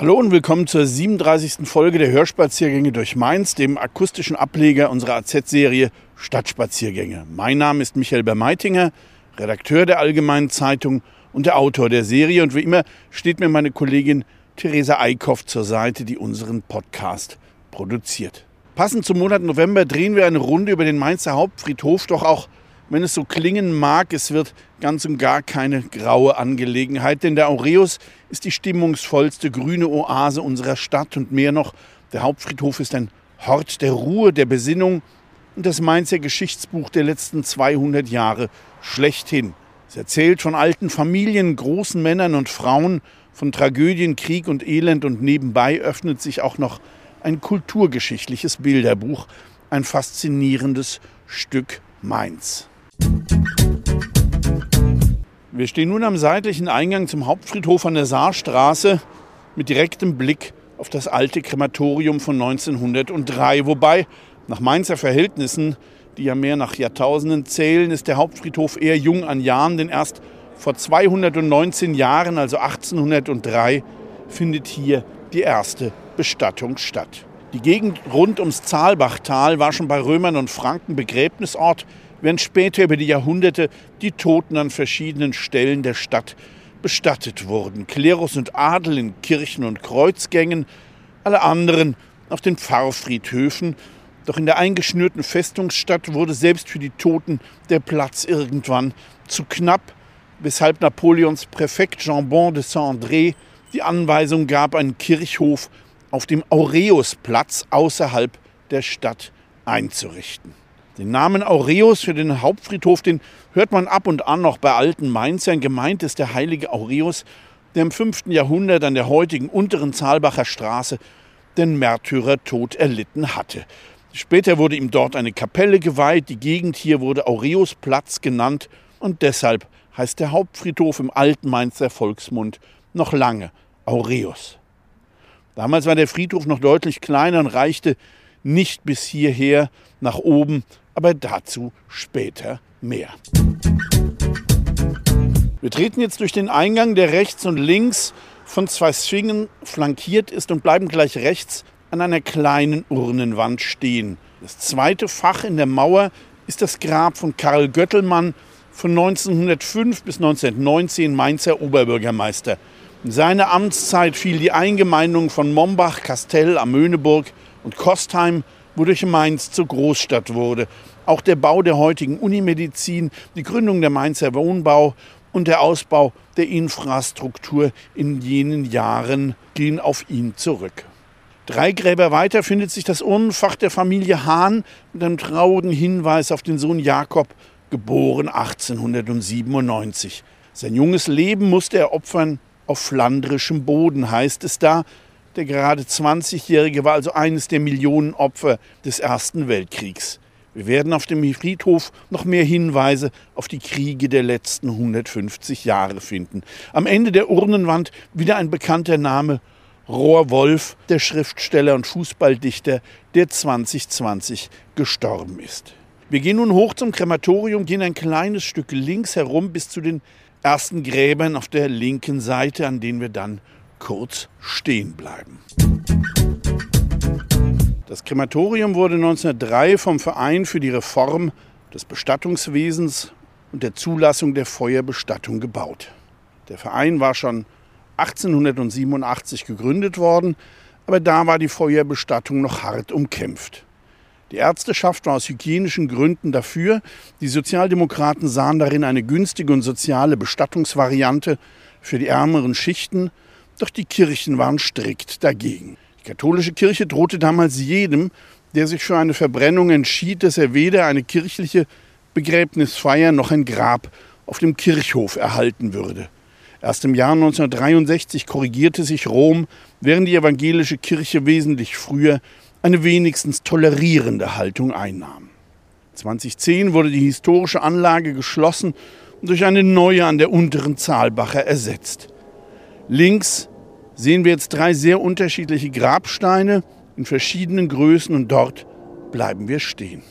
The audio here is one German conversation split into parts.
Hallo und willkommen zur 37. Folge der Hörspaziergänge durch Mainz, dem akustischen Ableger unserer AZ-Serie Stadtspaziergänge. Mein Name ist Michael Bermeitinger, Redakteur der Allgemeinen Zeitung und der Autor der Serie. Und wie immer steht mir meine Kollegin Theresa Eickhoff zur Seite, die unseren Podcast produziert. Passend zum Monat November drehen wir eine Runde über den Mainzer Hauptfriedhof, doch auch wenn es so klingen mag, es wird ganz und gar keine graue Angelegenheit, denn der Aureus ist die stimmungsvollste grüne Oase unserer Stadt und mehr noch, der Hauptfriedhof ist ein Hort der Ruhe, der Besinnung und das Mainzer Geschichtsbuch der letzten 200 Jahre schlechthin. Es erzählt von alten Familien, großen Männern und Frauen, von Tragödien, Krieg und Elend und nebenbei öffnet sich auch noch ein kulturgeschichtliches Bilderbuch, ein faszinierendes Stück Mainz. Wir stehen nun am seitlichen Eingang zum Hauptfriedhof an der Saarstraße mit direktem Blick auf das alte Krematorium von 1903. Wobei, nach Mainzer Verhältnissen, die ja mehr nach Jahrtausenden zählen, ist der Hauptfriedhof eher jung an Jahren, denn erst vor 219 Jahren, also 1803, findet hier die erste Bestattung statt. Die Gegend rund ums Zahlbachtal war schon bei Römern und Franken Begräbnisort während später über die Jahrhunderte die Toten an verschiedenen Stellen der Stadt bestattet wurden. Klerus und Adel in Kirchen und Kreuzgängen, alle anderen auf den Pfarrfriedhöfen. Doch in der eingeschnürten Festungsstadt wurde selbst für die Toten der Platz irgendwann zu knapp, weshalb Napoleons Präfekt Jean-Bon de Saint-André die Anweisung gab, einen Kirchhof auf dem Aureusplatz außerhalb der Stadt einzurichten. Den Namen Aureus für den Hauptfriedhof, den hört man ab und an noch bei alten Mainzern. Gemeint ist der heilige Aureus, der im 5. Jahrhundert an der heutigen unteren Zahlbacher Straße den Märtyrertod erlitten hatte. Später wurde ihm dort eine Kapelle geweiht. Die Gegend hier wurde Aureusplatz genannt und deshalb heißt der Hauptfriedhof im alten Mainzer Volksmund noch lange Aureus. Damals war der Friedhof noch deutlich kleiner und reichte nicht bis hierher nach oben, aber dazu später mehr. Wir treten jetzt durch den Eingang, der rechts und links von zwei Schwingen flankiert ist und bleiben gleich rechts an einer kleinen Urnenwand stehen. Das zweite Fach in der Mauer ist das Grab von Karl Göttelmann von 1905 bis 1919 Mainzer Oberbürgermeister. In seine Amtszeit fiel die Eingemeindung von Mombach, Kastell am Möhneburg und Kostheim wodurch Mainz zur Großstadt wurde. Auch der Bau der heutigen Unimedizin, die Gründung der Mainzer Wohnbau und der Ausbau der Infrastruktur in jenen Jahren gehen auf ihn zurück. Drei Gräber weiter findet sich das Urnenfach der Familie Hahn mit einem traurigen Hinweis auf den Sohn Jakob, geboren 1897. Sein junges Leben musste er opfern auf flandrischem Boden, heißt es da, der gerade 20-Jährige war also eines der Millionen Opfer des Ersten Weltkriegs. Wir werden auf dem Friedhof noch mehr Hinweise auf die Kriege der letzten 150 Jahre finden. Am Ende der Urnenwand wieder ein bekannter Name, Rohr Wolf, der Schriftsteller und Fußballdichter, der 2020 gestorben ist. Wir gehen nun hoch zum Krematorium, gehen ein kleines Stück links herum bis zu den ersten Gräbern auf der linken Seite, an denen wir dann kurz stehen bleiben. Das Krematorium wurde 1903 vom Verein für die Reform des Bestattungswesens und der Zulassung der Feuerbestattung gebaut. Der Verein war schon 1887 gegründet worden, aber da war die Feuerbestattung noch hart umkämpft. Die Ärzteschaft war aus hygienischen Gründen dafür, die Sozialdemokraten sahen darin eine günstige und soziale Bestattungsvariante für die ärmeren Schichten doch die Kirchen waren strikt dagegen. Die katholische Kirche drohte damals jedem, der sich für eine Verbrennung entschied, dass er weder eine kirchliche Begräbnisfeier noch ein Grab auf dem Kirchhof erhalten würde. Erst im Jahr 1963 korrigierte sich Rom, während die evangelische Kirche wesentlich früher eine wenigstens tolerierende Haltung einnahm. 2010 wurde die historische Anlage geschlossen und durch eine neue an der unteren Zahlbacher ersetzt. Links sehen wir jetzt drei sehr unterschiedliche Grabsteine in verschiedenen Größen und dort bleiben wir stehen.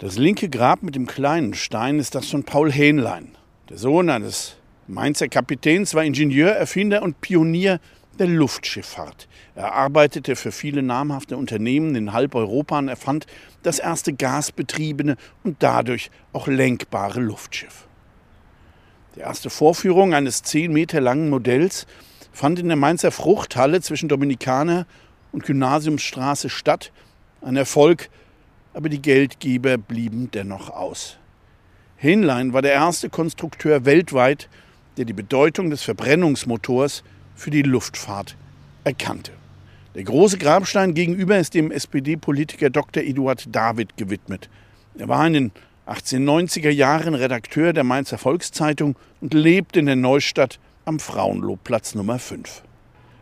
Das linke Grab mit dem kleinen Stein ist das von Paul Hähnlein. Der Sohn eines Mainzer Kapitäns war Ingenieur, Erfinder und Pionier der Luftschifffahrt. Er arbeitete für viele namhafte Unternehmen in halb Europa und erfand das erste gasbetriebene und dadurch auch lenkbare Luftschiff. Die erste Vorführung eines zehn Meter langen Modells fand in der Mainzer Fruchthalle zwischen Dominikaner und Gymnasiumsstraße statt. Ein Erfolg, aber die Geldgeber blieben dennoch aus. Hähnlein war der erste Konstrukteur weltweit, der die Bedeutung des Verbrennungsmotors für die Luftfahrt erkannte. Der große Grabstein gegenüber ist dem SPD-Politiker Dr. Eduard David gewidmet. Er war in den 1890er Jahren Redakteur der Mainzer Volkszeitung und lebt in der Neustadt am Frauenlobplatz Nummer 5.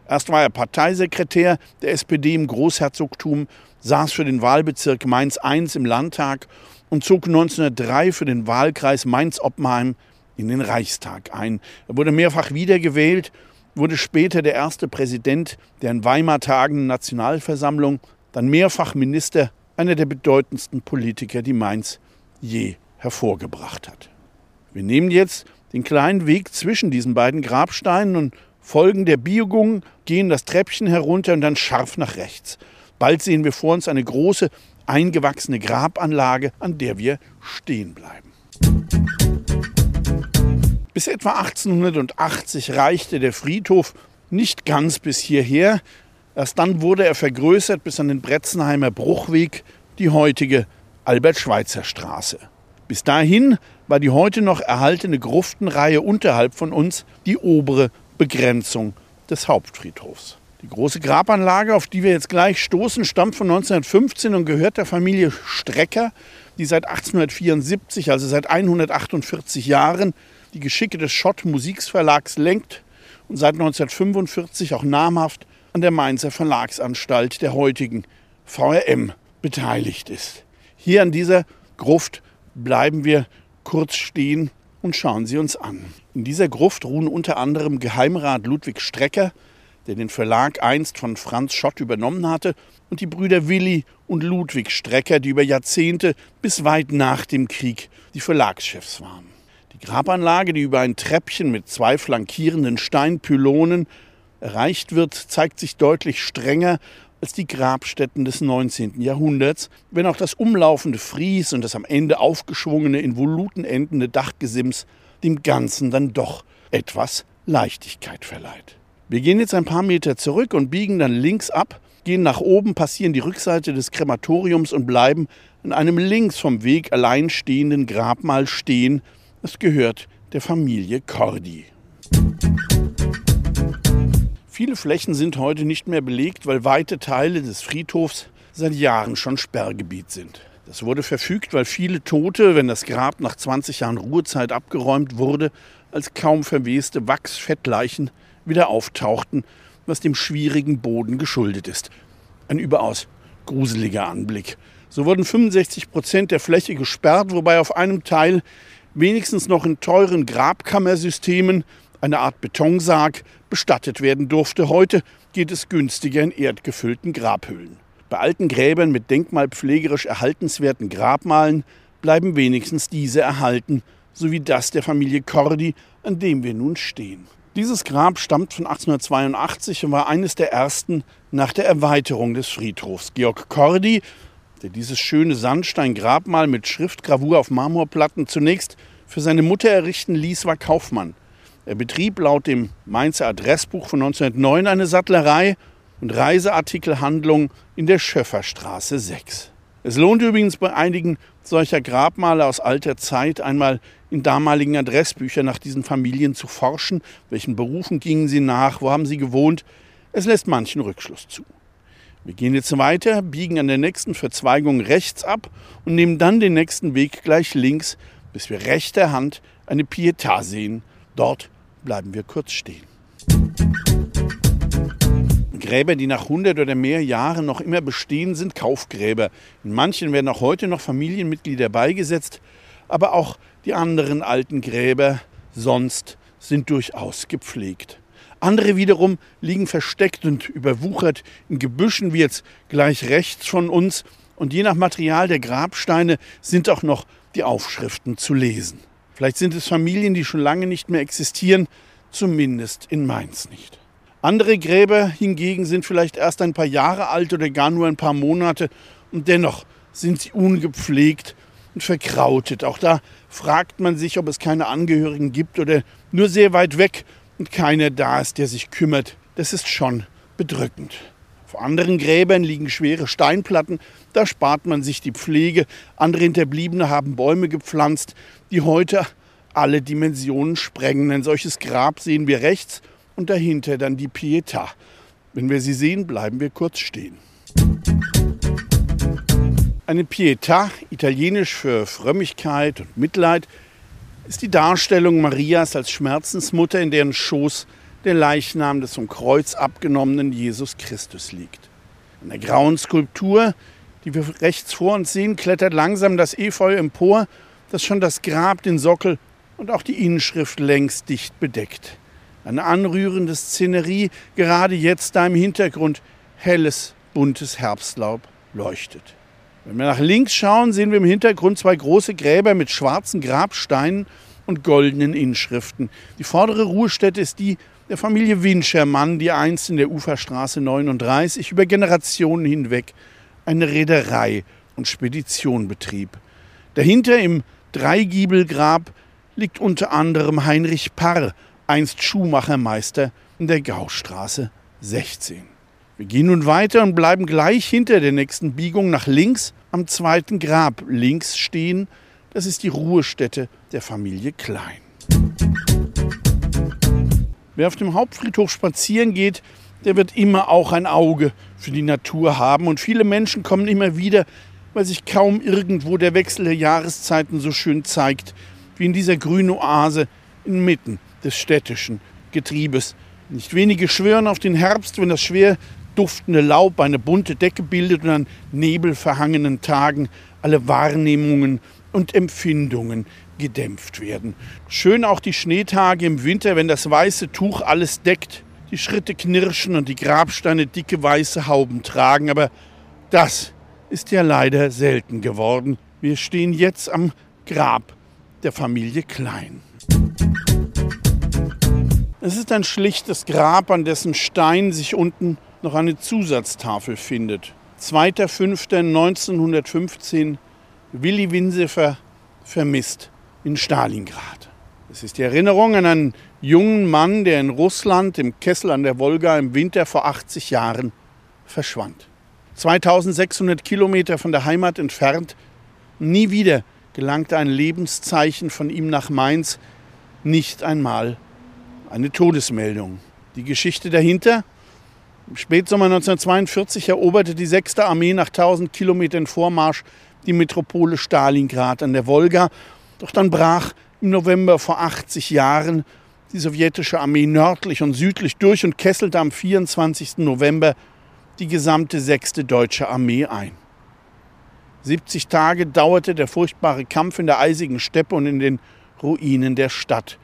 Erst war er Parteisekretär der SPD im Großherzogtum, saß für den Wahlbezirk Mainz I im Landtag und zog 1903 für den Wahlkreis Mainz-Oppenheim in den Reichstag ein. Er wurde mehrfach wiedergewählt, wurde später der erste Präsident der in Weimar tagenden Nationalversammlung, dann mehrfach Minister, einer der bedeutendsten Politiker, die Mainz je hervorgebracht hat. Wir nehmen jetzt den kleinen Weg zwischen diesen beiden Grabsteinen und folgen der Biegung, gehen das Treppchen herunter und dann scharf nach rechts. Bald sehen wir vor uns eine große, eingewachsene Grabanlage, an der wir stehen bleiben. Bis etwa 1880 reichte der Friedhof nicht ganz bis hierher. Erst dann wurde er vergrößert bis an den Bretzenheimer Bruchweg, die heutige Albert-Schweitzer-Straße. Bis dahin war die heute noch erhaltene Gruftenreihe unterhalb von uns die obere Begrenzung des Hauptfriedhofs. Die große Grabanlage, auf die wir jetzt gleich stoßen, stammt von 1915 und gehört der Familie Strecker, die seit 1874, also seit 148 Jahren, die Geschicke des Schott Musiksverlags lenkt und seit 1945 auch namhaft an der Mainzer Verlagsanstalt der heutigen VRM beteiligt ist. Hier an dieser Gruft bleiben wir kurz stehen und schauen sie uns an. In dieser Gruft ruhen unter anderem Geheimrat Ludwig Strecker, der den Verlag einst von Franz Schott übernommen hatte, und die Brüder Willi und Ludwig Strecker, die über Jahrzehnte bis weit nach dem Krieg die Verlagschefs waren. Die Grabanlage, die über ein Treppchen mit zwei flankierenden Steinpylonen erreicht wird, zeigt sich deutlich strenger als die Grabstätten des 19. Jahrhunderts, wenn auch das umlaufende Fries und das am Ende aufgeschwungene, in Voluten endende Dachgesims dem Ganzen dann doch etwas Leichtigkeit verleiht. Wir gehen jetzt ein paar Meter zurück und biegen dann links ab, gehen nach oben, passieren die Rückseite des Krematoriums und bleiben in einem links vom Weg alleinstehenden Grabmal stehen. Es gehört der Familie Cordi. Viele Flächen sind heute nicht mehr belegt, weil weite Teile des Friedhofs seit Jahren schon Sperrgebiet sind. Das wurde verfügt, weil viele Tote, wenn das Grab nach 20 Jahren Ruhezeit abgeräumt wurde, als kaum verweste Wachsfettleichen wieder auftauchten, was dem schwierigen Boden geschuldet ist. Ein überaus gruseliger Anblick. So wurden 65 Prozent der Fläche gesperrt, wobei auf einem Teil wenigstens noch in teuren Grabkammersystemen eine Art Betonsarg bestattet werden durfte. Heute geht es günstiger in erdgefüllten Grabhöhlen. Bei alten Gräbern mit denkmalpflegerisch erhaltenswerten Grabmalen bleiben wenigstens diese erhalten, sowie das der Familie Cordi, an dem wir nun stehen. Dieses Grab stammt von 1882 und war eines der ersten nach der Erweiterung des Friedhofs. Georg Cordi, der dieses schöne Sandsteingrabmal mit Schriftgravur auf Marmorplatten zunächst für seine Mutter errichten ließ, war Kaufmann. Er betrieb laut dem Mainzer Adressbuch von 1909 eine Sattlerei und Reiseartikelhandlung in der Schöfferstraße 6. Es lohnt übrigens bei einigen solcher Grabmale aus alter Zeit einmal in damaligen Adressbüchern nach diesen Familien zu forschen. Welchen Berufen gingen sie nach? Wo haben sie gewohnt? Es lässt manchen Rückschluss zu. Wir gehen jetzt weiter, biegen an der nächsten Verzweigung rechts ab und nehmen dann den nächsten Weg gleich links, bis wir rechter Hand eine Pietà sehen. Dort bleiben wir kurz stehen. Gräber, die nach 100 oder mehr Jahren noch immer bestehen, sind Kaufgräber. In manchen werden auch heute noch Familienmitglieder beigesetzt, aber auch die anderen alten Gräber sonst sind durchaus gepflegt. Andere wiederum liegen versteckt und überwuchert in Gebüschen, wie jetzt gleich rechts von uns. Und je nach Material der Grabsteine sind auch noch die Aufschriften zu lesen. Vielleicht sind es Familien, die schon lange nicht mehr existieren, zumindest in Mainz nicht. Andere Gräber hingegen sind vielleicht erst ein paar Jahre alt oder gar nur ein paar Monate und dennoch sind sie ungepflegt und verkrautet. Auch da fragt man sich, ob es keine Angehörigen gibt oder nur sehr weit weg und keiner da ist, der sich kümmert. Das ist schon bedrückend. Auf anderen Gräbern liegen schwere Steinplatten, da spart man sich die Pflege. Andere Hinterbliebene haben Bäume gepflanzt, die heute alle Dimensionen sprengen. Ein solches Grab sehen wir rechts und dahinter dann die Pietà. Wenn wir sie sehen, bleiben wir kurz stehen. Eine Pietà, italienisch für Frömmigkeit und Mitleid, ist die Darstellung Marias als Schmerzensmutter, in deren Schoß der Leichnam des vom Kreuz abgenommenen Jesus Christus liegt. An der grauen Skulptur, die wir rechts vor uns sehen, klettert langsam das Efeu empor, das schon das Grab, den Sockel und auch die Inschrift längst dicht bedeckt. Eine anrührende Szenerie, gerade jetzt da im Hintergrund helles, buntes Herbstlaub leuchtet. Wenn wir nach links schauen, sehen wir im Hintergrund zwei große Gräber mit schwarzen Grabsteinen und goldenen Inschriften. Die vordere Ruhestätte ist die der Familie Winschermann, die einst in der Uferstraße 39 über Generationen hinweg eine Reederei und Spedition betrieb. Dahinter im Dreigiebelgrab liegt unter anderem Heinrich Parr, einst Schuhmachermeister in der Gaustraße 16. Wir gehen nun weiter und bleiben gleich hinter der nächsten Biegung nach links am zweiten Grab links stehen. Das ist die Ruhestätte der Familie Klein. Wer auf dem Hauptfriedhof spazieren geht, der wird immer auch ein Auge für die Natur haben. Und viele Menschen kommen immer wieder, weil sich kaum irgendwo der Wechsel der Jahreszeiten so schön zeigt, wie in dieser grünen Oase inmitten des städtischen Getriebes. Nicht wenige schwören auf den Herbst, wenn das schwer duftende Laub eine bunte Decke bildet und an nebelverhangenen Tagen alle Wahrnehmungen und Empfindungen gedämpft werden. Schön auch die Schneetage im Winter, wenn das weiße Tuch alles deckt, die Schritte knirschen und die Grabsteine dicke weiße Hauben tragen. Aber das ist ja leider selten geworden. Wir stehen jetzt am Grab der Familie Klein. Es ist ein schlichtes Grab, an dessen Stein sich unten noch eine Zusatztafel findet. 2.5.1915 Willi Winsefer vermisst in Stalingrad. Es ist die Erinnerung an einen jungen Mann, der in Russland im Kessel an der Wolga im Winter vor 80 Jahren verschwand. 2600 Kilometer von der Heimat entfernt. Nie wieder gelangte ein Lebenszeichen von ihm nach Mainz, nicht einmal eine Todesmeldung. Die Geschichte dahinter? Im Spätsommer 1942 eroberte die 6. Armee nach 1000 Kilometern Vormarsch die Metropole Stalingrad an der Wolga. Doch dann brach im November vor 80 Jahren die sowjetische Armee nördlich und südlich durch und kesselte am 24. November die gesamte 6. deutsche Armee ein. 70 Tage dauerte der furchtbare Kampf in der eisigen Steppe und in den Ruinen der Stadt.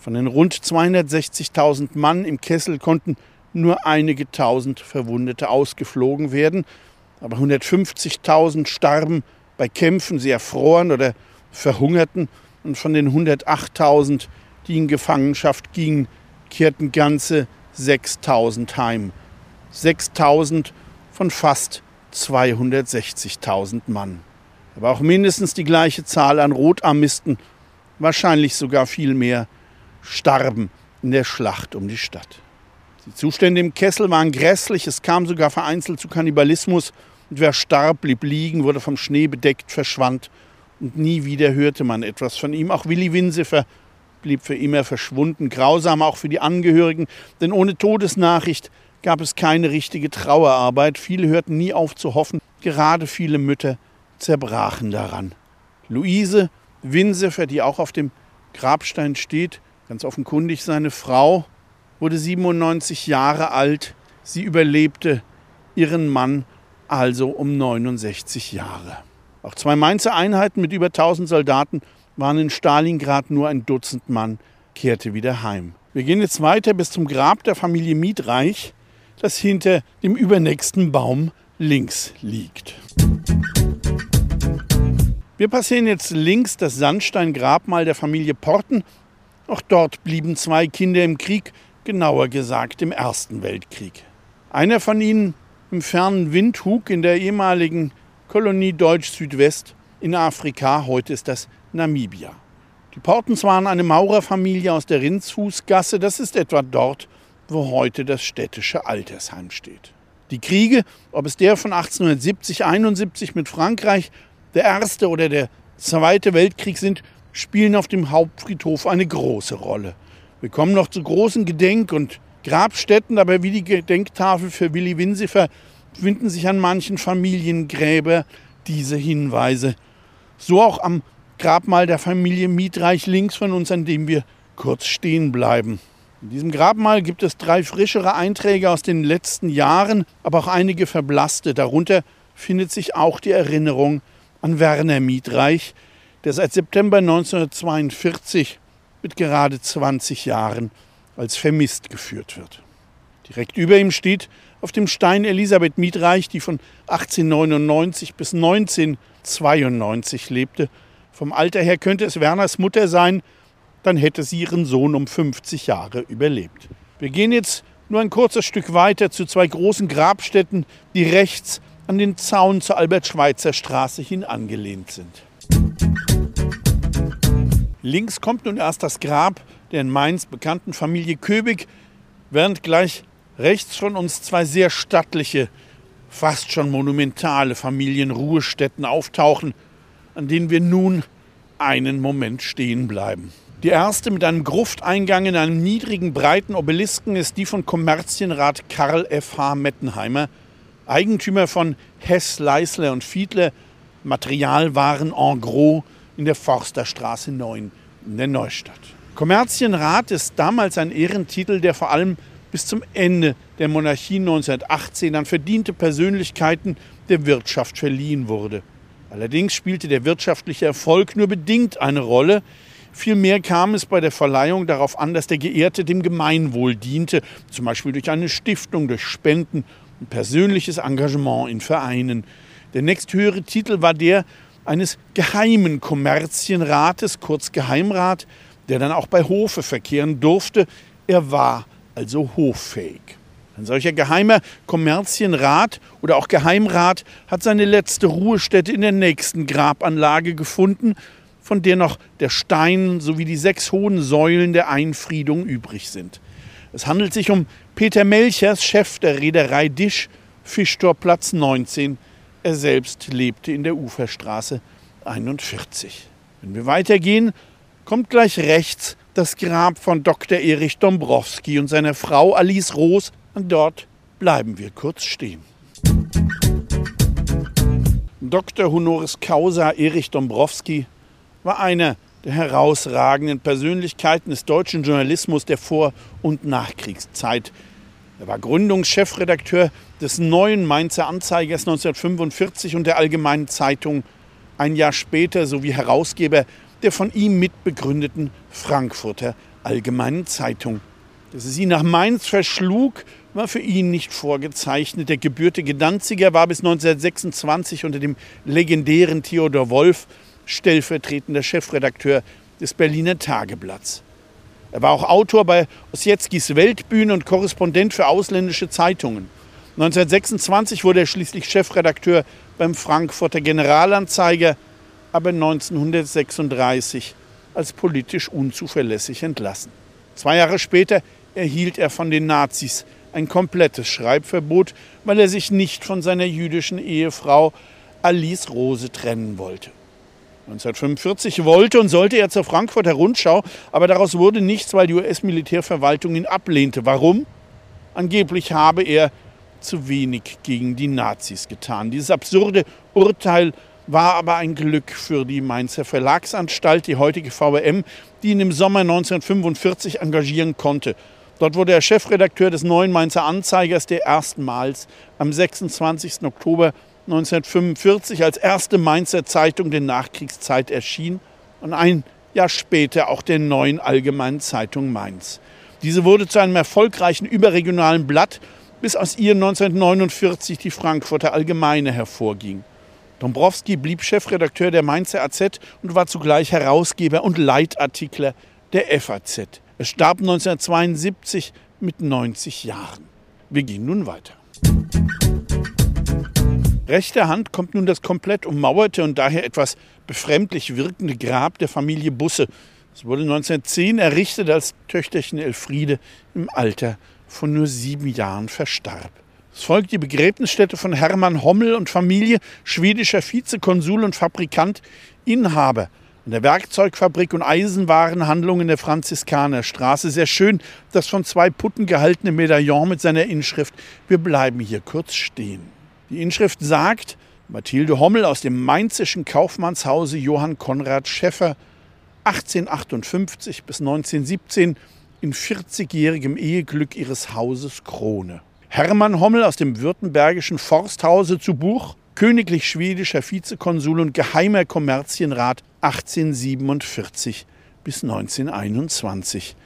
Von den rund 260.000 Mann im Kessel konnten nur einige tausend Verwundete ausgeflogen werden, aber 150.000 starben bei Kämpfen, sie erfroren oder verhungerten und von den 108.000, die in Gefangenschaft gingen, kehrten ganze 6.000 heim. 6.000 von fast 260.000 Mann. Aber auch mindestens die gleiche Zahl an Rotarmisten, wahrscheinlich sogar viel mehr, starben in der Schlacht um die Stadt. Die Zustände im Kessel waren grässlich, es kam sogar vereinzelt zu Kannibalismus und wer starb, blieb liegen, wurde vom Schnee bedeckt, verschwand und nie wieder hörte man etwas von ihm. Auch Willi Winsefer blieb für immer verschwunden, grausam auch für die Angehörigen, denn ohne Todesnachricht gab es keine richtige Trauerarbeit. Viele hörten nie auf zu hoffen, gerade viele Mütter zerbrachen daran. Luise Winsefer, die auch auf dem Grabstein steht, ganz offenkundig seine Frau, wurde 97 Jahre alt. Sie überlebte ihren Mann also um 69 Jahre. Auch zwei Mainzer Einheiten mit über 1000 Soldaten waren in Stalingrad nur ein Dutzend Mann, kehrte wieder heim. Wir gehen jetzt weiter bis zum Grab der Familie Mietreich, das hinter dem übernächsten Baum links liegt. Wir passieren jetzt links das Sandsteingrabmal der Familie Porten. Auch dort blieben zwei Kinder im Krieg, genauer gesagt im Ersten Weltkrieg. Einer von ihnen im fernen Windhug in der ehemaligen Kolonie Deutsch-Südwest in Afrika, heute ist das Namibia. Die Portens waren eine Maurerfamilie aus der Rindsfußgasse, das ist etwa dort, wo heute das städtische Altersheim steht. Die Kriege, ob es der von 1870, 71 mit Frankreich der Erste oder der Zweite Weltkrieg sind, spielen auf dem Hauptfriedhof eine große Rolle. Wir kommen noch zu großen Gedenk- und Grabstätten, aber wie die Gedenktafel für Willi Winsifer finden sich an manchen Familiengräber diese Hinweise. So auch am Grabmal der Familie Mietreich links von uns, an dem wir kurz stehen bleiben. In diesem Grabmal gibt es drei frischere Einträge aus den letzten Jahren, aber auch einige verblasste. Darunter findet sich auch die Erinnerung an Werner Mietreich, der seit September 1942 mit gerade 20 Jahren als vermisst geführt wird. Direkt über ihm steht auf dem Stein Elisabeth Mietreich, die von 1899 bis 1992 lebte. Vom Alter her könnte es Werners Mutter sein, dann hätte sie ihren Sohn um 50 Jahre überlebt. Wir gehen jetzt nur ein kurzes Stück weiter zu zwei großen Grabstätten, die rechts an den Zaun zur Albert-Schweitzer Straße hin angelehnt sind. Links kommt nun erst das Grab der in Mainz bekannten Familie Köbig, während gleich rechts von uns zwei sehr stattliche, fast schon monumentale Familienruhestätten auftauchen, an denen wir nun einen Moment stehen bleiben. Die erste mit einem Grufteingang in einem niedrigen, breiten Obelisken ist die von Kommerzienrat Karl F. H. Mettenheimer, Eigentümer von Hess, Leisler und Fiedler, Materialwaren en gros in der Forsterstraße 9 in der Neustadt. Kommerzienrat ist damals ein Ehrentitel, der vor allem bis zum Ende der Monarchie 1918 an verdiente Persönlichkeiten der Wirtschaft verliehen wurde. Allerdings spielte der wirtschaftliche Erfolg nur bedingt eine Rolle. Vielmehr kam es bei der Verleihung darauf an, dass der Geehrte dem Gemeinwohl diente, zum Beispiel durch eine Stiftung, durch Spenden und persönliches Engagement in Vereinen. Der nächsthöhere Titel war der eines geheimen Kommerzienrates, kurz Geheimrat, der dann auch bei Hofe verkehren durfte. Er war also hoffähig. Ein solcher geheimer Kommerzienrat oder auch Geheimrat hat seine letzte Ruhestätte in der nächsten Grabanlage gefunden, von der noch der Stein sowie die sechs hohen Säulen der Einfriedung übrig sind. Es handelt sich um Peter Melchers, Chef der Reederei Disch, Fischtorplatz 19. Er selbst lebte in der Uferstraße 41. Wenn wir weitergehen, kommt gleich rechts das Grab von Dr. Erich Dombrowski und seiner Frau Alice Roos. Und dort bleiben wir kurz stehen. Dr. Honoris Causa Erich Dombrowski war einer der herausragenden Persönlichkeiten des deutschen Journalismus der Vor- und Nachkriegszeit. Er war Gründungschefredakteur des neuen Mainzer Anzeigers 1945 und der Allgemeinen Zeitung ein Jahr später sowie Herausgeber der von ihm mitbegründeten Frankfurter Allgemeinen Zeitung. Dass es ihn nach Mainz verschlug, war für ihn nicht vorgezeichnet. Der gebürtige Danziger war bis 1926 unter dem legendären Theodor Wolf stellvertretender Chefredakteur des Berliner Tageblatts. Er war auch Autor bei Ossietzkis Weltbühne und Korrespondent für ausländische Zeitungen. 1926 wurde er schließlich Chefredakteur beim Frankfurter Generalanzeiger aber 1936 als politisch unzuverlässig entlassen. Zwei Jahre später erhielt er von den Nazis ein komplettes Schreibverbot, weil er sich nicht von seiner jüdischen Ehefrau Alice Rose trennen wollte. 1945 wollte und sollte er zur Frankfurter Rundschau, aber daraus wurde nichts, weil die US-Militärverwaltung ihn ablehnte. Warum? Angeblich habe er zu wenig gegen die Nazis getan. Dieses absurde Urteil war aber ein Glück für die Mainzer Verlagsanstalt, die heutige VRM, die ihn im Sommer 1945 engagieren konnte. Dort wurde er Chefredakteur des neuen Mainzer Anzeigers, der erstmals am 26. Oktober 1945 als erste Mainzer Zeitung der Nachkriegszeit erschien und ein Jahr später auch der neuen Allgemeinen Zeitung Mainz. Diese wurde zu einem erfolgreichen überregionalen Blatt, bis aus ihr 1949 die Frankfurter Allgemeine hervorging. Dombrowski blieb Chefredakteur der Mainzer AZ und war zugleich Herausgeber und Leitartikler der FAZ. Er starb 1972 mit 90 Jahren. Wir gehen nun weiter. Rechter Hand kommt nun das komplett ummauerte und daher etwas befremdlich wirkende Grab der Familie Busse. Es wurde 1910 errichtet, als Töchterchen Elfriede im Alter von nur sieben Jahren verstarb. Es folgt die Begräbnisstätte von Hermann Hommel und Familie, schwedischer Vizekonsul und Fabrikant, Inhaber in der Werkzeugfabrik und Eisenwarenhandlung in der Franziskanerstraße. Sehr schön das von zwei Putten gehaltene Medaillon mit seiner Inschrift. Wir bleiben hier kurz stehen. Die Inschrift sagt, Mathilde Hommel aus dem mainzischen Kaufmannshause Johann Konrad Schäffer 1858 bis 1917 in 40-jährigem Eheglück ihres Hauses Krone. Hermann Hommel aus dem württembergischen Forsthause zu Buch, königlich schwedischer Vizekonsul und geheimer Kommerzienrat 1847 bis 1921.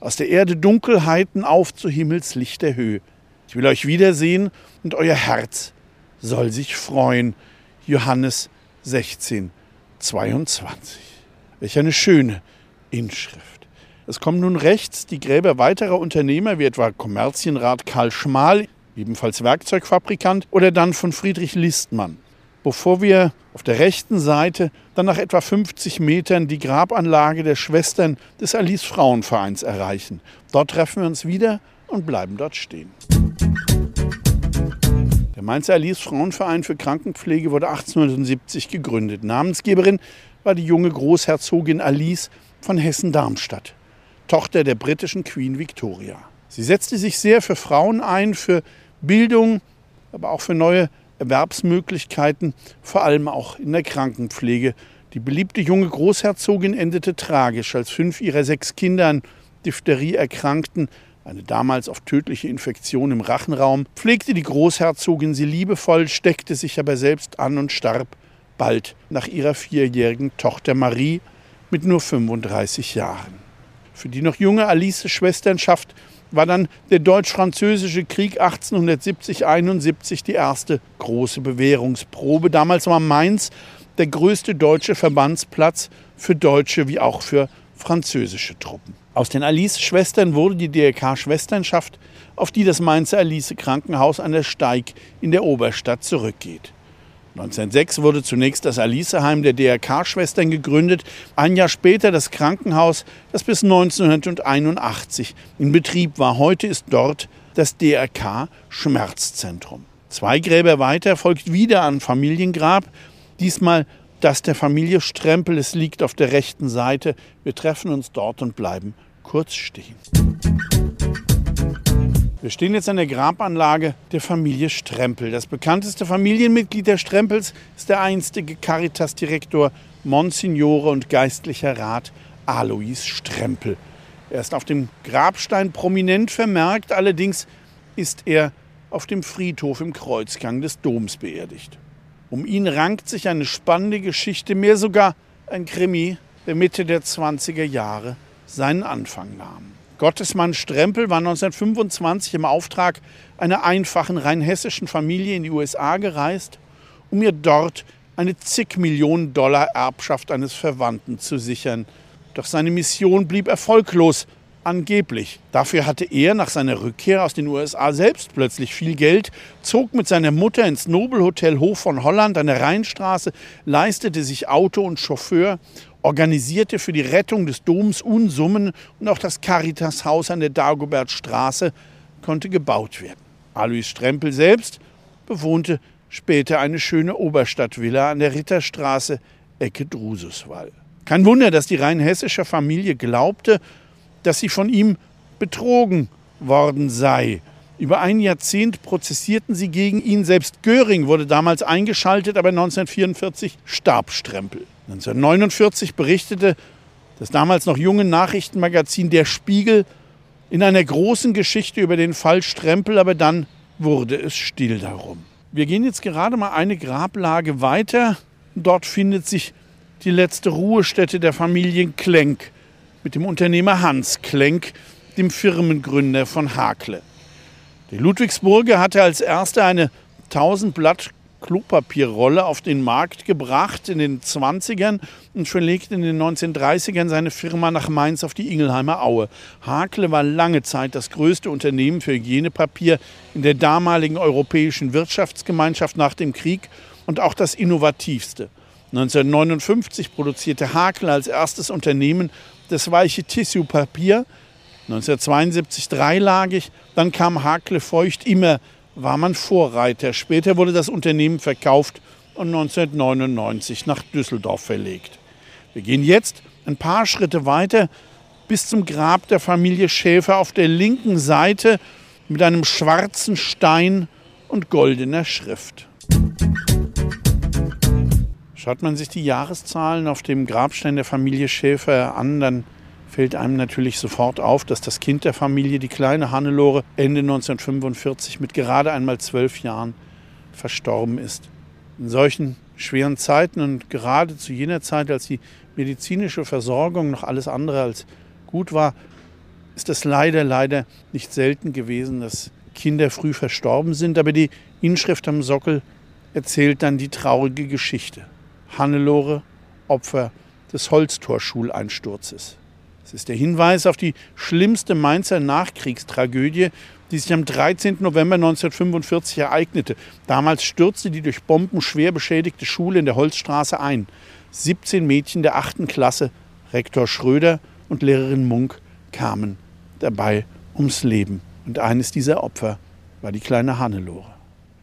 Aus der Erde Dunkelheiten auf zu Himmelslichter Höhe. Ich will euch wiedersehen und euer Herz soll sich freuen. Johannes 16, 22. Welch eine schöne Inschrift. Es kommen nun rechts die Gräber weiterer Unternehmer, wie etwa Kommerzienrat Karl Schmal, ebenfalls Werkzeugfabrikant, oder dann von Friedrich Listmann. Bevor wir auf der rechten Seite dann nach etwa 50 Metern die Grabanlage der Schwestern des Alice Frauenvereins erreichen. Dort treffen wir uns wieder und bleiben dort stehen. Mainzer Alice Frauenverein für Krankenpflege wurde 1870 gegründet. Namensgeberin war die junge Großherzogin Alice von Hessen-Darmstadt. Tochter der britischen Queen Victoria. Sie setzte sich sehr für Frauen ein, für Bildung, aber auch für neue Erwerbsmöglichkeiten, vor allem auch in der Krankenpflege. Die beliebte junge Großherzogin endete tragisch, als fünf ihrer sechs Kinder an Diphtherie erkrankten. Eine damals oft tödliche Infektion im Rachenraum pflegte die Großherzogin sie liebevoll, steckte sich aber selbst an und starb bald nach ihrer vierjährigen Tochter Marie mit nur 35 Jahren. Für die noch junge Alice Schwesternschaft war dann der deutsch-französische Krieg 1870-71 die erste große Bewährungsprobe. Damals war Mainz der größte deutsche Verbandsplatz für deutsche wie auch für französische Truppen. Aus den Alice-Schwestern wurde die DRK-Schwesternschaft, auf die das Mainzer Alice-Krankenhaus an der Steig in der Oberstadt zurückgeht. 1906 wurde zunächst das Aliceheim der DRK-Schwestern gegründet, ein Jahr später das Krankenhaus, das bis 1981 in Betrieb war. Heute ist dort das DRK-Schmerzzentrum. Zwei Gräber weiter folgt wieder ein Familiengrab, diesmal das der Familie Strempel. Es liegt auf der rechten Seite. Wir treffen uns dort und bleiben kurz stehen. Wir stehen jetzt an der Grabanlage der Familie Strempel. Das bekannteste Familienmitglied der Strempels ist der einstige Caritas-Direktor Monsignore und geistlicher Rat Alois Strempel. Er ist auf dem Grabstein prominent vermerkt, allerdings ist er auf dem Friedhof im Kreuzgang des Doms beerdigt. Um ihn rankt sich eine spannende Geschichte, mehr sogar ein Krimi, der Mitte der 20er Jahre seinen Anfang nahm. Gottesmann Strempel war 1925 im Auftrag einer einfachen rheinhessischen Familie in die USA gereist, um ihr dort eine zig Millionen Dollar Erbschaft eines Verwandten zu sichern. Doch seine Mission blieb erfolglos, angeblich. Dafür hatte er nach seiner Rückkehr aus den USA selbst plötzlich viel Geld, zog mit seiner Mutter ins Nobelhotel Hof von Holland an der Rheinstraße, leistete sich Auto und Chauffeur organisierte für die Rettung des Doms Unsummen und auch das Caritashaus an der Dagobertstraße konnte gebaut werden. Alois Strempel selbst bewohnte später eine schöne Oberstadtvilla an der Ritterstraße, Ecke Drususwall. Kein Wunder, dass die rheinhessische Familie glaubte, dass sie von ihm betrogen worden sei. Über ein Jahrzehnt prozessierten sie gegen ihn. Selbst Göring wurde damals eingeschaltet, aber 1944 starb Strempel. 1949 berichtete das damals noch junge Nachrichtenmagazin Der Spiegel in einer großen Geschichte über den Fall Strempel, aber dann wurde es still darum. Wir gehen jetzt gerade mal eine Grablage weiter. Dort findet sich die letzte Ruhestätte der Familien Klenk mit dem Unternehmer Hans Klenk, dem Firmengründer von Hakle. Die Ludwigsburger hatte als erste eine 1000 Blatt Klopapierrolle auf den Markt gebracht in den 20ern und verlegte in den 1930ern seine Firma nach Mainz auf die Ingelheimer Aue. Hakle war lange Zeit das größte Unternehmen für Hygienepapier in der damaligen europäischen Wirtschaftsgemeinschaft nach dem Krieg und auch das innovativste. 1959 produzierte Hakle als erstes Unternehmen das weiche Tissuepapier 1972 dreilagig, dann kam Hakle Feucht, immer war man Vorreiter. Später wurde das Unternehmen verkauft und 1999 nach Düsseldorf verlegt. Wir gehen jetzt ein paar Schritte weiter bis zum Grab der Familie Schäfer auf der linken Seite mit einem schwarzen Stein und goldener Schrift. Schaut man sich die Jahreszahlen auf dem Grabstein der Familie Schäfer an, dann fällt einem natürlich sofort auf, dass das Kind der Familie, die kleine Hannelore, Ende 1945 mit gerade einmal zwölf Jahren verstorben ist. In solchen schweren Zeiten und gerade zu jener Zeit, als die medizinische Versorgung noch alles andere als gut war, ist es leider, leider nicht selten gewesen, dass Kinder früh verstorben sind. Aber die Inschrift am Sockel erzählt dann die traurige Geschichte. Hannelore, Opfer des Holztorschuleinsturzes. Es ist der Hinweis auf die schlimmste Mainzer Nachkriegstragödie, die sich am 13. November 1945 ereignete. Damals stürzte die durch Bomben schwer beschädigte Schule in der Holzstraße ein. 17 Mädchen der 8. Klasse, Rektor Schröder und Lehrerin Munk, kamen dabei ums Leben. Und eines dieser Opfer war die kleine Hannelore.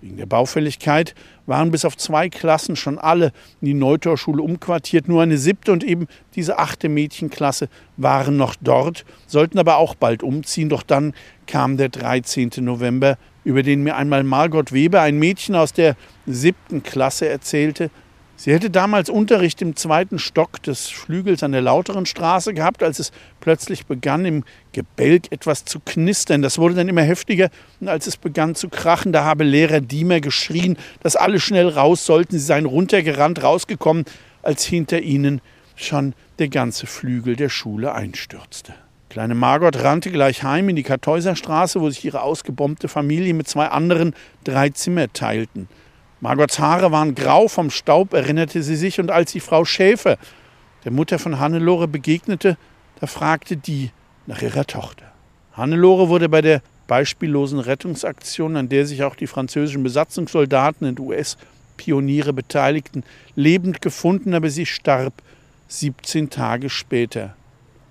Wegen der Baufälligkeit waren bis auf zwei Klassen schon alle in die Neutorschule umquartiert. Nur eine siebte und eben diese achte Mädchenklasse waren noch dort, sollten aber auch bald umziehen. Doch dann kam der 13. November, über den mir einmal Margot Weber, ein Mädchen aus der siebten Klasse, erzählte, Sie hätte damals Unterricht im zweiten Stock des Flügels an der lauteren Straße gehabt, als es plötzlich begann, im Gebälk etwas zu knistern. Das wurde dann immer heftiger und als es begann zu krachen, da habe Lehrer Diemer geschrien, dass alle schnell raus sollten. Sie seien runtergerannt, rausgekommen, als hinter ihnen schon der ganze Flügel der Schule einstürzte. Kleine Margot rannte gleich heim in die Kartäuserstraße, wo sich ihre ausgebombte Familie mit zwei anderen drei Zimmer teilten. Margots Haare waren grau vom Staub, erinnerte sie sich, und als sie Frau Schäfer, der Mutter von Hannelore, begegnete, da fragte die nach ihrer Tochter. Hannelore wurde bei der beispiellosen Rettungsaktion, an der sich auch die französischen Besatzungssoldaten und US-Pioniere beteiligten, lebend gefunden, aber sie starb 17 Tage später.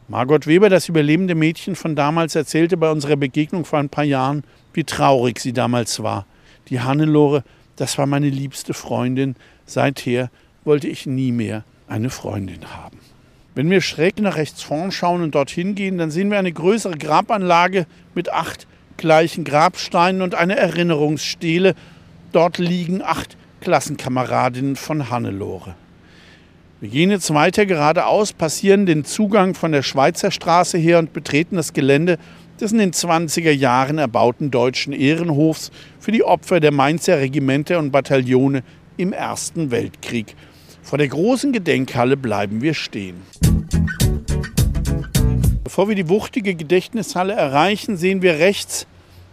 Margot Weber, das überlebende Mädchen von damals, erzählte bei unserer Begegnung vor ein paar Jahren, wie traurig sie damals war. Die Hannelore das war meine liebste Freundin. Seither wollte ich nie mehr eine Freundin haben. Wenn wir schräg nach rechts vorn schauen und dorthin gehen, dann sehen wir eine größere Grabanlage mit acht gleichen Grabsteinen und eine Erinnerungsstele. Dort liegen acht Klassenkameradinnen von Hannelore. Wir gehen jetzt weiter geradeaus, passieren den Zugang von der Schweizer Straße her und betreten das Gelände des in den 20er Jahren erbauten deutschen Ehrenhofs für die Opfer der Mainzer Regimenter und Bataillone im Ersten Weltkrieg. Vor der großen Gedenkhalle bleiben wir stehen. Bevor wir die wuchtige Gedächtnishalle erreichen, sehen wir rechts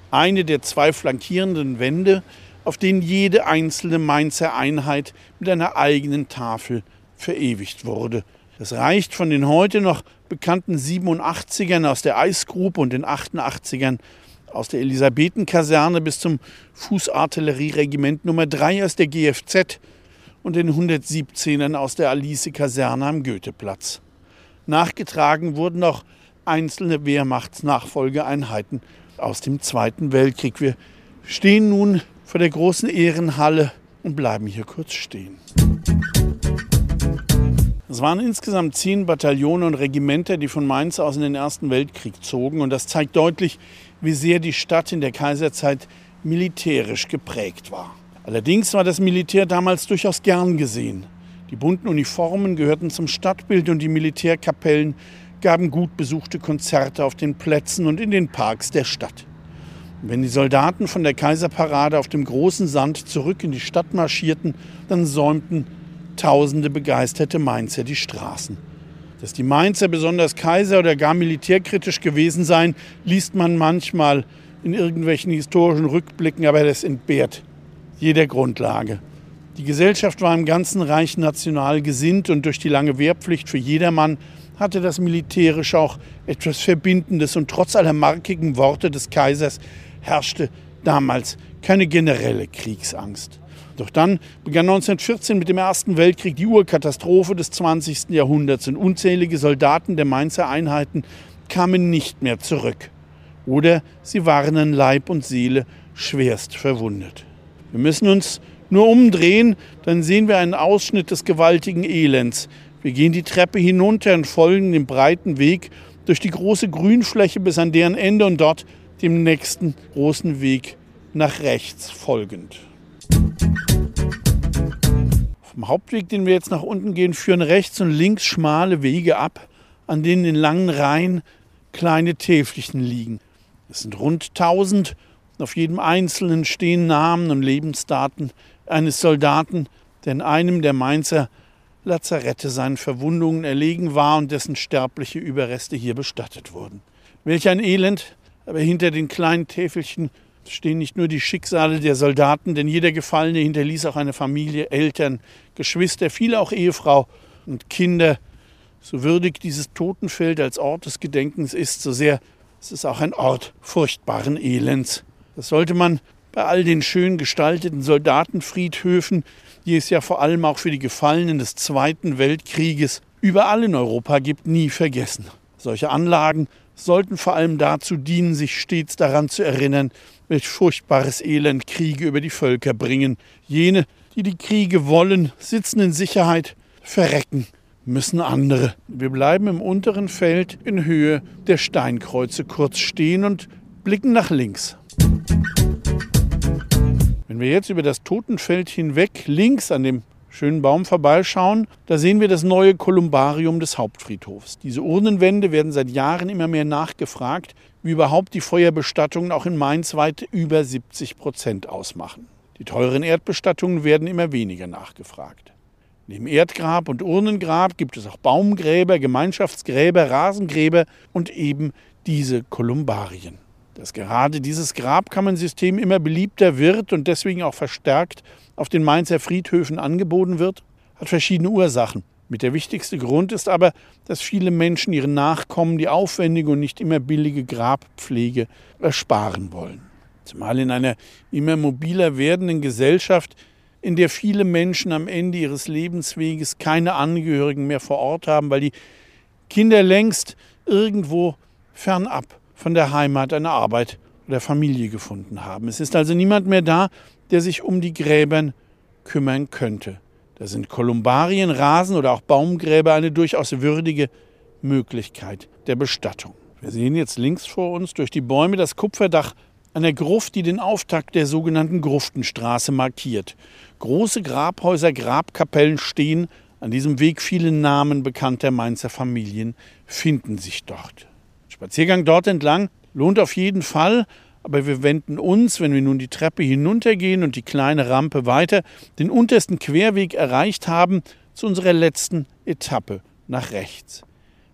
eine der zwei flankierenden Wände, auf denen jede einzelne Mainzer Einheit mit einer eigenen Tafel verewigt wurde. Das reicht von den heute noch bekannten 87ern aus der Eisgrube und den 88ern aus der Elisabethenkaserne bis zum Fußartillerieregiment Nummer 3 aus der GFZ und den 117ern aus der Alice-Kaserne am Goetheplatz. Nachgetragen wurden noch einzelne Wehrmachtsnachfolgeeinheiten aus dem Zweiten Weltkrieg. Wir stehen nun vor der großen Ehrenhalle und bleiben hier kurz stehen. Es waren insgesamt zehn Bataillone und Regimenter, die von Mainz aus in den Ersten Weltkrieg zogen. Und das zeigt deutlich, wie sehr die Stadt in der Kaiserzeit militärisch geprägt war. Allerdings war das Militär damals durchaus gern gesehen. Die bunten Uniformen gehörten zum Stadtbild und die Militärkapellen gaben gut besuchte Konzerte auf den Plätzen und in den Parks der Stadt. Wenn die Soldaten von der Kaiserparade auf dem großen Sand zurück in die Stadt marschierten, dann säumten tausende begeisterte Mainzer die Straßen. Dass die Mainzer besonders kaiser- oder gar militärkritisch gewesen seien, liest man manchmal in irgendwelchen historischen Rückblicken, aber das entbehrt jeder Grundlage. Die Gesellschaft war im ganzen Reich national gesinnt und durch die lange Wehrpflicht für jedermann hatte das militärisch auch etwas Verbindendes und trotz aller markigen Worte des Kaisers herrschte damals keine generelle Kriegsangst. Doch dann begann 1914 mit dem Ersten Weltkrieg die Urkatastrophe des 20. Jahrhunderts und unzählige Soldaten der Mainzer Einheiten kamen nicht mehr zurück. Oder sie waren an Leib und Seele schwerst verwundet. Wir müssen uns nur umdrehen, dann sehen wir einen Ausschnitt des gewaltigen Elends. Wir gehen die Treppe hinunter und folgen dem breiten Weg durch die große Grünfläche bis an deren Ende und dort dem nächsten großen Weg nach rechts folgend. Vom Hauptweg, den wir jetzt nach unten gehen, führen rechts und links schmale Wege ab, an denen in langen Reihen kleine Täfelchen liegen. Es sind rund 1000 und auf jedem einzelnen stehen Namen und Lebensdaten eines Soldaten, der in einem der Mainzer Lazarette seinen Verwundungen erlegen war und dessen sterbliche Überreste hier bestattet wurden. Welch ein Elend, aber hinter den kleinen Täfelchen stehen nicht nur die Schicksale der Soldaten, denn jeder Gefallene hinterließ auch eine Familie, Eltern, Geschwister, viele auch Ehefrau und Kinder. So würdig dieses Totenfeld als Ort des Gedenkens ist, so sehr ist es auch ein Ort furchtbaren Elends. Das sollte man bei all den schön gestalteten Soldatenfriedhöfen, die es ja vor allem auch für die Gefallenen des Zweiten Weltkrieges überall in Europa gibt, nie vergessen. Solche Anlagen sollten vor allem dazu dienen, sich stets daran zu erinnern, welch furchtbares Elend Kriege über die Völker bringen. Jene, die die Kriege wollen, sitzen in Sicherheit, verrecken müssen andere. Wir bleiben im unteren Feld in Höhe der Steinkreuze kurz stehen und blicken nach links. Wenn wir jetzt über das Totenfeld hinweg links an dem schönen Baum vorbeischauen, da sehen wir das neue Kolumbarium des Hauptfriedhofs. Diese Urnenwände werden seit Jahren immer mehr nachgefragt, wie überhaupt die Feuerbestattungen auch in Mainz weit über 70 Prozent ausmachen. Die teuren Erdbestattungen werden immer weniger nachgefragt. Neben Erdgrab und Urnengrab gibt es auch Baumgräber, Gemeinschaftsgräber, Rasengräber und eben diese Kolumbarien. Dass gerade dieses Grabkammern-System immer beliebter wird und deswegen auch verstärkt auf den Mainzer Friedhöfen angeboten wird, hat verschiedene Ursachen. Mit der wichtigste Grund ist aber, dass viele Menschen ihren Nachkommen die aufwendige und nicht immer billige Grabpflege ersparen wollen. Zumal in einer immer mobiler werdenden Gesellschaft, in der viele Menschen am Ende ihres Lebensweges keine Angehörigen mehr vor Ort haben, weil die Kinder längst irgendwo fernab von der Heimat eine Arbeit oder Familie gefunden haben. Es ist also niemand mehr da, der sich um die Gräbern kümmern könnte. Da sind Kolumbarien, Rasen oder auch Baumgräber eine durchaus würdige Möglichkeit der Bestattung. Wir sehen jetzt links vor uns durch die Bäume das Kupferdach einer Gruft, die den Auftakt der sogenannten Gruftenstraße markiert. Große Grabhäuser, Grabkapellen stehen. An diesem Weg viele Namen bekannter Mainzer Familien finden sich dort. Spaziergang dort entlang lohnt auf jeden Fall, aber wir wenden uns, wenn wir nun die Treppe hinuntergehen und die kleine Rampe weiter, den untersten Querweg erreicht haben, zu unserer letzten Etappe nach rechts.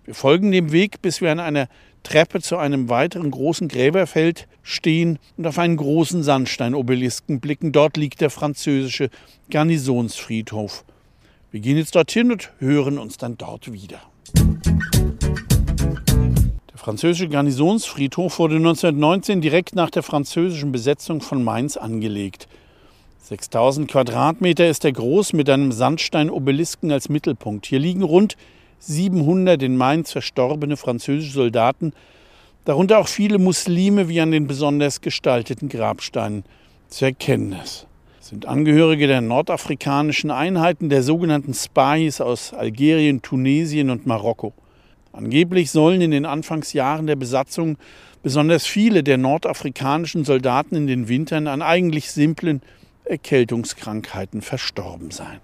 Wir folgen dem Weg, bis wir an einer Treppe zu einem weiteren großen Gräberfeld stehen und auf einen großen Sandsteinobelisken blicken. Dort liegt der französische Garnisonsfriedhof. Wir gehen jetzt dorthin und hören uns dann dort wieder französische Garnisonsfriedhof wurde 1919 direkt nach der französischen Besetzung von Mainz angelegt. 6000 Quadratmeter ist er groß mit einem Sandstein-Obelisken als Mittelpunkt. Hier liegen rund 700 in Mainz verstorbene französische Soldaten, darunter auch viele Muslime, wie an den besonders gestalteten Grabsteinen zu erkennen ist. Sind Angehörige der nordafrikanischen Einheiten der sogenannten Spies aus Algerien, Tunesien und Marokko. Angeblich sollen in den Anfangsjahren der Besatzung besonders viele der nordafrikanischen Soldaten in den Wintern an eigentlich simplen Erkältungskrankheiten verstorben sein.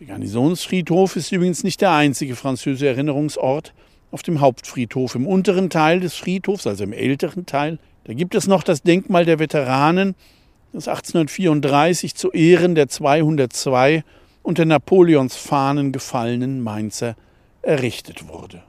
Der Garnisonsfriedhof ist übrigens nicht der einzige französische Erinnerungsort auf dem Hauptfriedhof. Im unteren Teil des Friedhofs, also im älteren Teil, da gibt es noch das Denkmal der Veteranen, das 1834 zu Ehren der 202 unter Napoleons Fahnen gefallenen Mainzer errichtet wurde.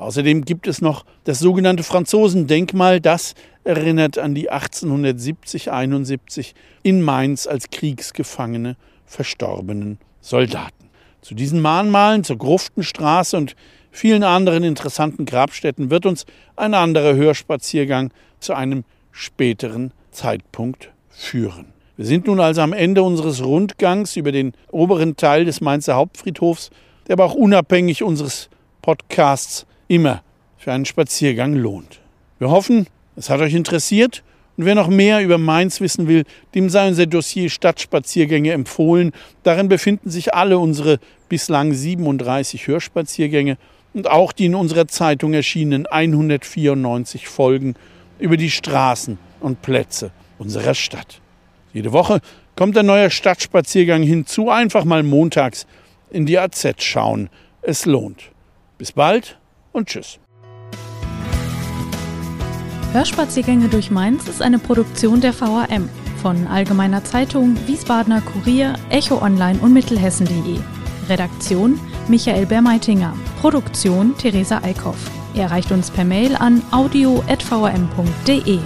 Außerdem gibt es noch das sogenannte Franzosendenkmal, das erinnert an die 1870-71 in Mainz als Kriegsgefangene verstorbenen Soldaten. Zu diesen Mahnmalen, zur Gruftenstraße und vielen anderen interessanten Grabstätten wird uns ein anderer Hörspaziergang zu einem späteren Zeitpunkt führen. Wir sind nun also am Ende unseres Rundgangs über den oberen Teil des Mainzer Hauptfriedhofs, der aber auch unabhängig unseres Podcasts immer für einen Spaziergang lohnt. Wir hoffen, es hat euch interessiert und wer noch mehr über Mainz wissen will, dem sei unser Dossier Stadtspaziergänge empfohlen. Darin befinden sich alle unsere bislang 37 Hörspaziergänge und auch die in unserer Zeitung erschienenen 194 Folgen über die Straßen und Plätze unserer Stadt. Jede Woche kommt ein neuer Stadtspaziergang hinzu. Einfach mal montags in die AZ schauen. Es lohnt. Bis bald und tschüss. Hörspaziergänge durch Mainz ist eine Produktion der VAM von Allgemeiner Zeitung, Wiesbadener Kurier, Echo Online und Mittelhessen.de. Redaktion Michael Bermeitinger. Produktion Theresa Eickhoff. Er erreicht uns per Mail an audio.vam.de.